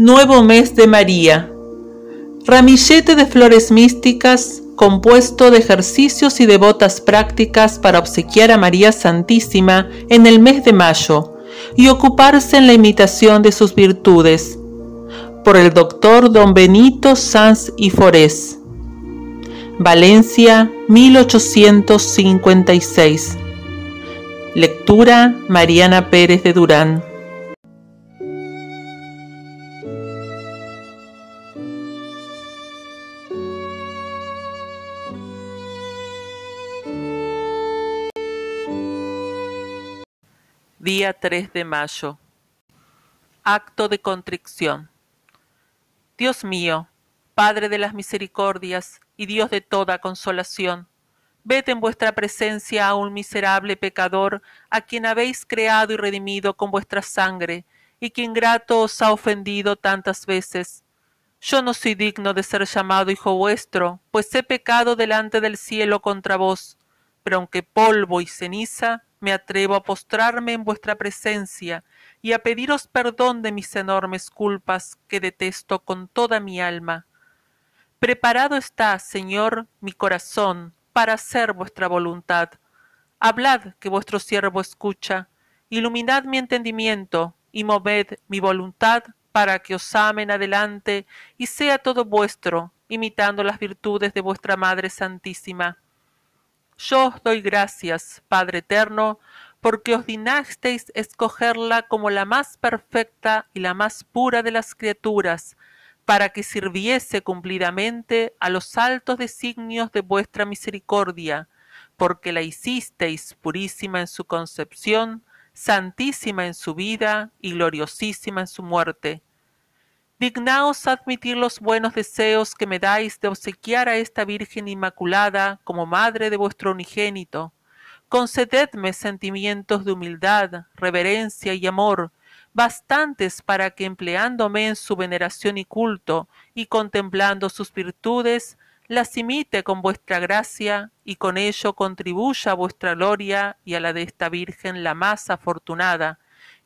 Nuevo mes de María. Ramillete de flores místicas compuesto de ejercicios y devotas prácticas para obsequiar a María Santísima en el mes de mayo y ocuparse en la imitación de sus virtudes. Por el doctor don Benito Sanz y Forés. Valencia, 1856. Lectura Mariana Pérez de Durán. Día 3 de mayo. Acto de contrición. Dios mío, Padre de las misericordias y Dios de toda consolación, ved en vuestra presencia a un miserable pecador a quien habéis creado y redimido con vuestra sangre y que ingrato os ha ofendido tantas veces. Yo no soy digno de ser llamado hijo vuestro, pues he pecado delante del cielo contra vos, pero aunque polvo y ceniza, me atrevo a postrarme en vuestra presencia y a pediros perdón de mis enormes culpas que detesto con toda mi alma. Preparado está, Señor, mi corazón para hacer vuestra voluntad. Hablad que vuestro siervo escucha, iluminad mi entendimiento y moved mi voluntad para que os amen adelante y sea todo vuestro, imitando las virtudes de vuestra Madre Santísima yo os doy gracias, Padre eterno, porque os dignasteis escogerla como la más perfecta y la más pura de las criaturas, para que sirviese cumplidamente a los altos designios de vuestra misericordia, porque la hicisteis purísima en su concepción, santísima en su vida y gloriosísima en su muerte dignaos admitir los buenos deseos que me dais de obsequiar a esta Virgen Inmaculada como madre de vuestro unigénito. Concededme sentimientos de humildad, reverencia y amor, bastantes para que empleándome en su veneración y culto, y contemplando sus virtudes, las imite con vuestra gracia, y con ello contribuya a vuestra gloria y a la de esta Virgen la más afortunada,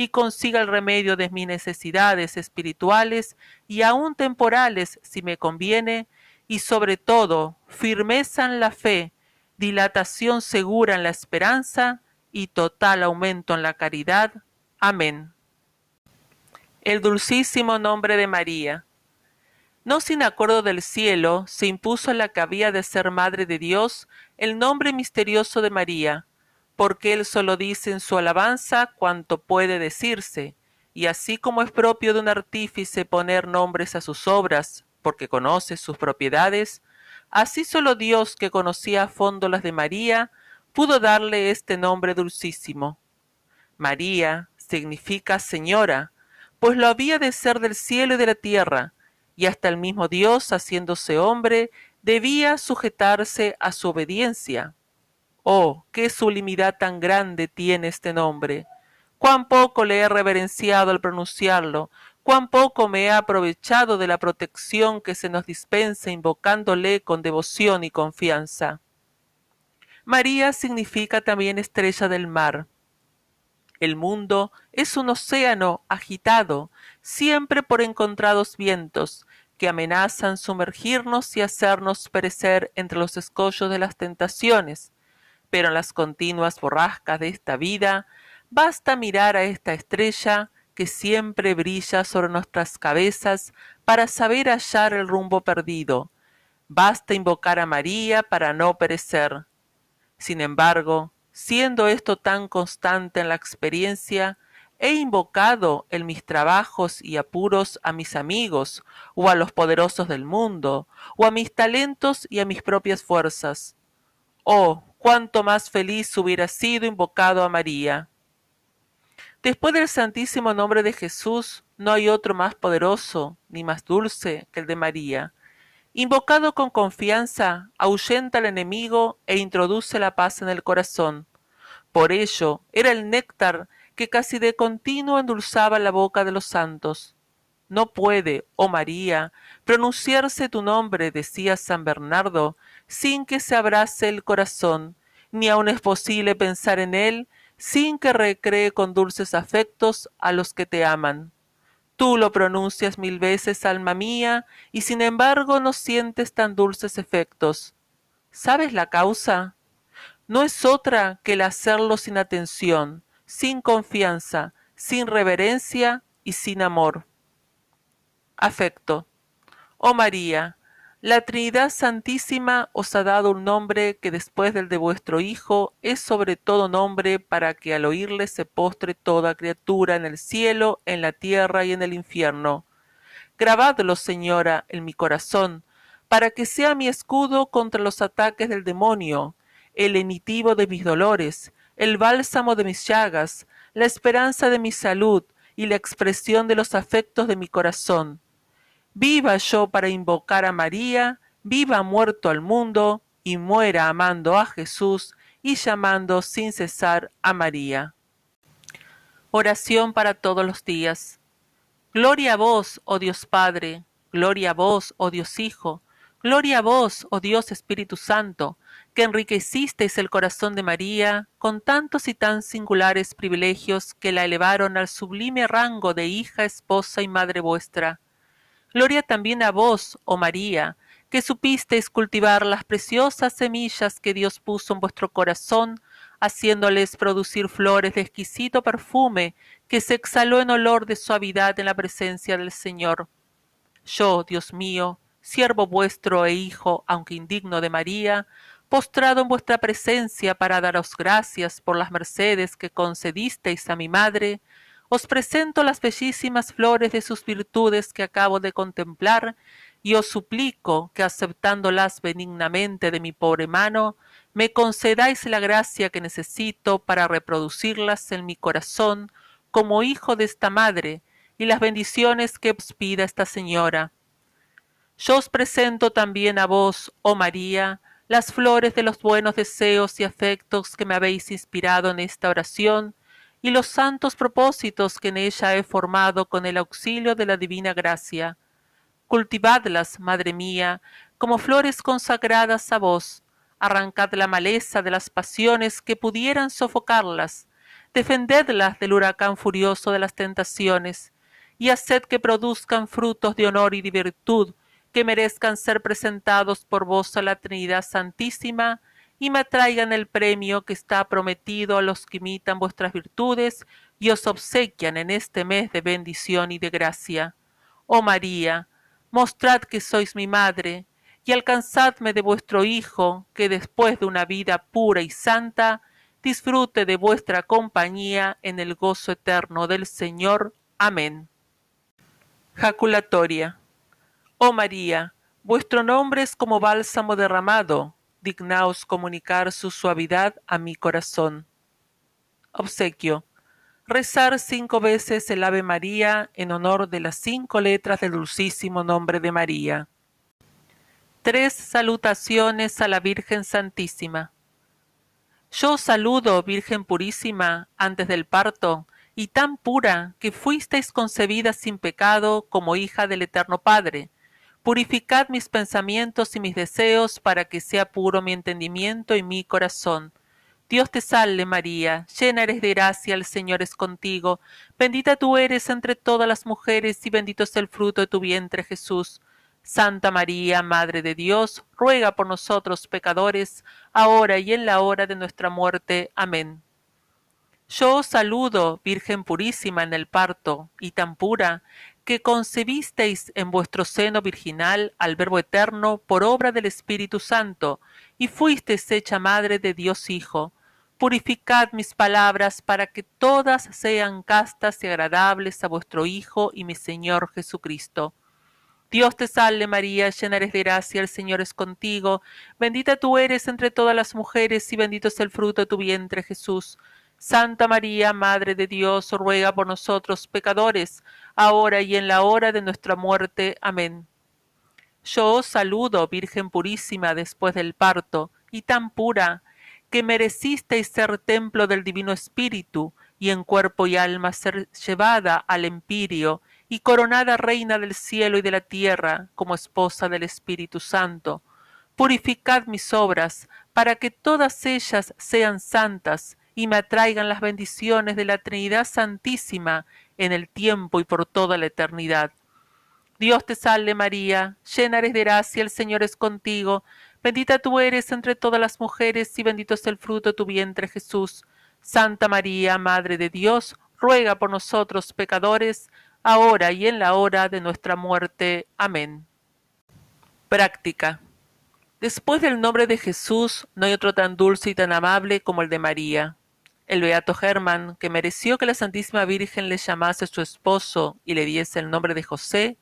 y consiga el remedio de mis necesidades espirituales y aun temporales si me conviene, y sobre todo firmeza en la fe, dilatación segura en la esperanza y total aumento en la caridad. Amén. El dulcísimo nombre de María. No sin acuerdo del cielo se impuso a la que había de ser Madre de Dios el nombre misterioso de María, porque él solo dice en su alabanza cuanto puede decirse, y así como es propio de un artífice poner nombres a sus obras, porque conoce sus propiedades, así solo Dios que conocía a fondo las de María, pudo darle este nombre dulcísimo. María significa señora, pues lo había de ser del cielo y de la tierra, y hasta el mismo Dios, haciéndose hombre, debía sujetarse a su obediencia. Oh, qué sublimidad tan grande tiene este nombre. Cuán poco le he reverenciado al pronunciarlo, cuán poco me he aprovechado de la protección que se nos dispensa invocándole con devoción y confianza. María significa también estrella del mar. El mundo es un océano agitado, siempre por encontrados vientos, que amenazan sumergirnos y hacernos perecer entre los escollos de las tentaciones pero en las continuas borrascas de esta vida, basta mirar a esta estrella que siempre brilla sobre nuestras cabezas para saber hallar el rumbo perdido. Basta invocar a María para no perecer. Sin embargo, siendo esto tan constante en la experiencia, he invocado en mis trabajos y apuros a mis amigos, o a los poderosos del mundo, o a mis talentos y a mis propias fuerzas. Oh, cuánto más feliz hubiera sido invocado a María. Después del santísimo nombre de Jesús, no hay otro más poderoso ni más dulce que el de María. Invocado con confianza, ahuyenta al enemigo e introduce la paz en el corazón. Por ello, era el néctar que casi de continuo endulzaba la boca de los santos. No puede, oh María, pronunciarse tu nombre, decía San Bernardo, sin que se abrace el corazón, ni aun es posible pensar en él sin que recree con dulces afectos a los que te aman. Tú lo pronuncias mil veces, alma mía, y sin embargo no sientes tan dulces efectos. ¿Sabes la causa? No es otra que el hacerlo sin atención, sin confianza, sin reverencia y sin amor. Afecto. Oh María, la Trinidad Santísima os ha dado un nombre que después del de vuestro Hijo es sobre todo nombre para que al oírle se postre toda criatura en el cielo, en la tierra y en el infierno. Grabadlo, Señora, en mi corazón, para que sea mi escudo contra los ataques del demonio, el lenitivo de mis dolores, el bálsamo de mis llagas, la esperanza de mi salud y la expresión de los afectos de mi corazón Viva yo para invocar a María, viva muerto al mundo, y muera amando a Jesús y llamando sin cesar a María. Oración para todos los días. Gloria a vos, oh Dios Padre, gloria a vos, oh Dios Hijo, gloria a vos, oh Dios Espíritu Santo, que enriquecisteis el corazón de María con tantos y tan singulares privilegios que la elevaron al sublime rango de hija, esposa y madre vuestra Gloria también a vos, oh María, que supisteis cultivar las preciosas semillas que Dios puso en vuestro corazón, haciéndoles producir flores de exquisito perfume que se exhaló en olor de suavidad en la presencia del Señor. Yo, Dios mío, siervo vuestro e hijo, aunque indigno de María, postrado en vuestra presencia para daros gracias por las mercedes que concedisteis a mi madre, os presento las bellísimas flores de sus virtudes que acabo de contemplar, y os suplico que aceptándolas benignamente de mi pobre mano, me concedáis la gracia que necesito para reproducirlas en mi corazón como hijo de esta madre, y las bendiciones que os pida esta señora. Yo os presento también a vos, oh María, las flores de los buenos deseos y afectos que me habéis inspirado en esta oración, y los santos propósitos que en ella he formado con el auxilio de la divina gracia. Cultivadlas, Madre mía, como flores consagradas a vos, arrancad la maleza de las pasiones que pudieran sofocarlas, defendedlas del huracán furioso de las tentaciones, y haced que produzcan frutos de honor y de virtud que merezcan ser presentados por vos a la Trinidad Santísima, y me traigan el premio que está prometido a los que imitan vuestras virtudes y os obsequian en este mes de bendición y de gracia. Oh María, mostrad que sois mi madre, y alcanzadme de vuestro Hijo, que después de una vida pura y santa, disfrute de vuestra compañía en el gozo eterno del Señor. Amén. Jaculatoria. Oh María, vuestro nombre es como bálsamo derramado, dignaos comunicar su suavidad a mi corazón. Obsequio. Rezar cinco veces el Ave María en honor de las cinco letras del dulcísimo nombre de María. Tres salutaciones a la Virgen Santísima. Yo saludo, Virgen purísima, antes del parto, y tan pura que fuisteis concebida sin pecado como hija del Eterno Padre Purificad mis pensamientos y mis deseos para que sea puro mi entendimiento y mi corazón. Dios te salve María, llena eres de gracia, el Señor es contigo, bendita tú eres entre todas las mujeres y bendito es el fruto de tu vientre Jesús. Santa María, Madre de Dios, ruega por nosotros pecadores, ahora y en la hora de nuestra muerte. Amén. Yo os saludo, Virgen purísima en el parto, y tan pura, que concebisteis en vuestro seno virginal al Verbo eterno por obra del Espíritu Santo, y fuisteis hecha madre de Dios Hijo. Purificad mis palabras para que todas sean castas y agradables a vuestro Hijo y mi Señor Jesucristo. Dios te salve María, llena eres de gracia, el Señor es contigo, bendita tú eres entre todas las mujeres y bendito es el fruto de tu vientre Jesús. Santa María, Madre de Dios, ruega por nosotros pecadores, ahora y en la hora de nuestra muerte. Amén. Yo os saludo, Virgen purísima, después del parto, y tan pura, que merecisteis ser templo del Divino Espíritu, y en cuerpo y alma ser llevada al empirio, y coronada reina del cielo y de la tierra, como esposa del Espíritu Santo. Purificad mis obras, para que todas ellas sean santas, y me atraigan las bendiciones de la Trinidad Santísima en el tiempo y por toda la eternidad. Dios te salve María, llena eres de gracia, el Señor es contigo, bendita tú eres entre todas las mujeres y bendito es el fruto de tu vientre Jesús. Santa María, Madre de Dios, ruega por nosotros pecadores, ahora y en la hora de nuestra muerte. Amén. Práctica. Después del nombre de Jesús no hay otro tan dulce y tan amable como el de María. El beato Germán, que mereció que la Santísima Virgen le llamase su esposo y le diese el nombre de José,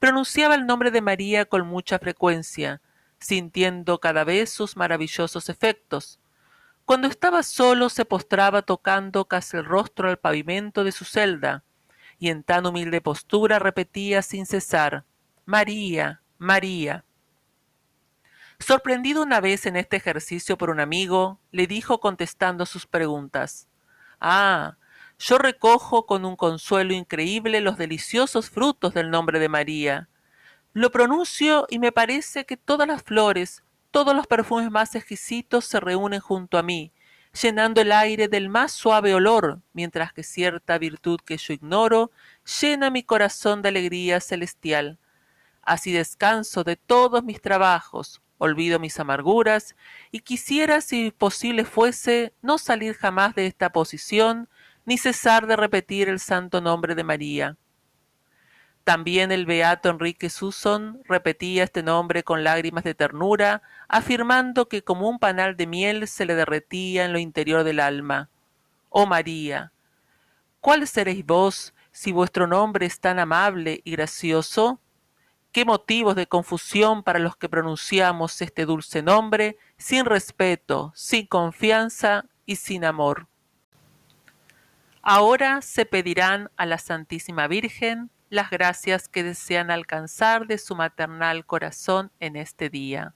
pronunciaba el nombre de María con mucha frecuencia, sintiendo cada vez sus maravillosos efectos. Cuando estaba solo se postraba tocando casi el rostro al pavimento de su celda, y en tan humilde postura repetía sin cesar María, María. Sorprendido una vez en este ejercicio por un amigo, le dijo contestando sus preguntas Ah, yo recojo con un consuelo increíble los deliciosos frutos del nombre de María. Lo pronuncio y me parece que todas las flores, todos los perfumes más exquisitos se reúnen junto a mí, llenando el aire del más suave olor, mientras que cierta virtud que yo ignoro llena mi corazón de alegría celestial. Así descanso de todos mis trabajos, olvido mis amarguras, y quisiera, si posible fuese, no salir jamás de esta posición, ni cesar de repetir el santo nombre de María. También el beato Enrique Susson repetía este nombre con lágrimas de ternura, afirmando que como un panal de miel se le derretía en lo interior del alma. Oh María, ¿cuál seréis vos si vuestro nombre es tan amable y gracioso? Qué motivos de confusión para los que pronunciamos este dulce nombre sin respeto, sin confianza y sin amor. Ahora se pedirán a la Santísima Virgen las gracias que desean alcanzar de su maternal corazón en este día.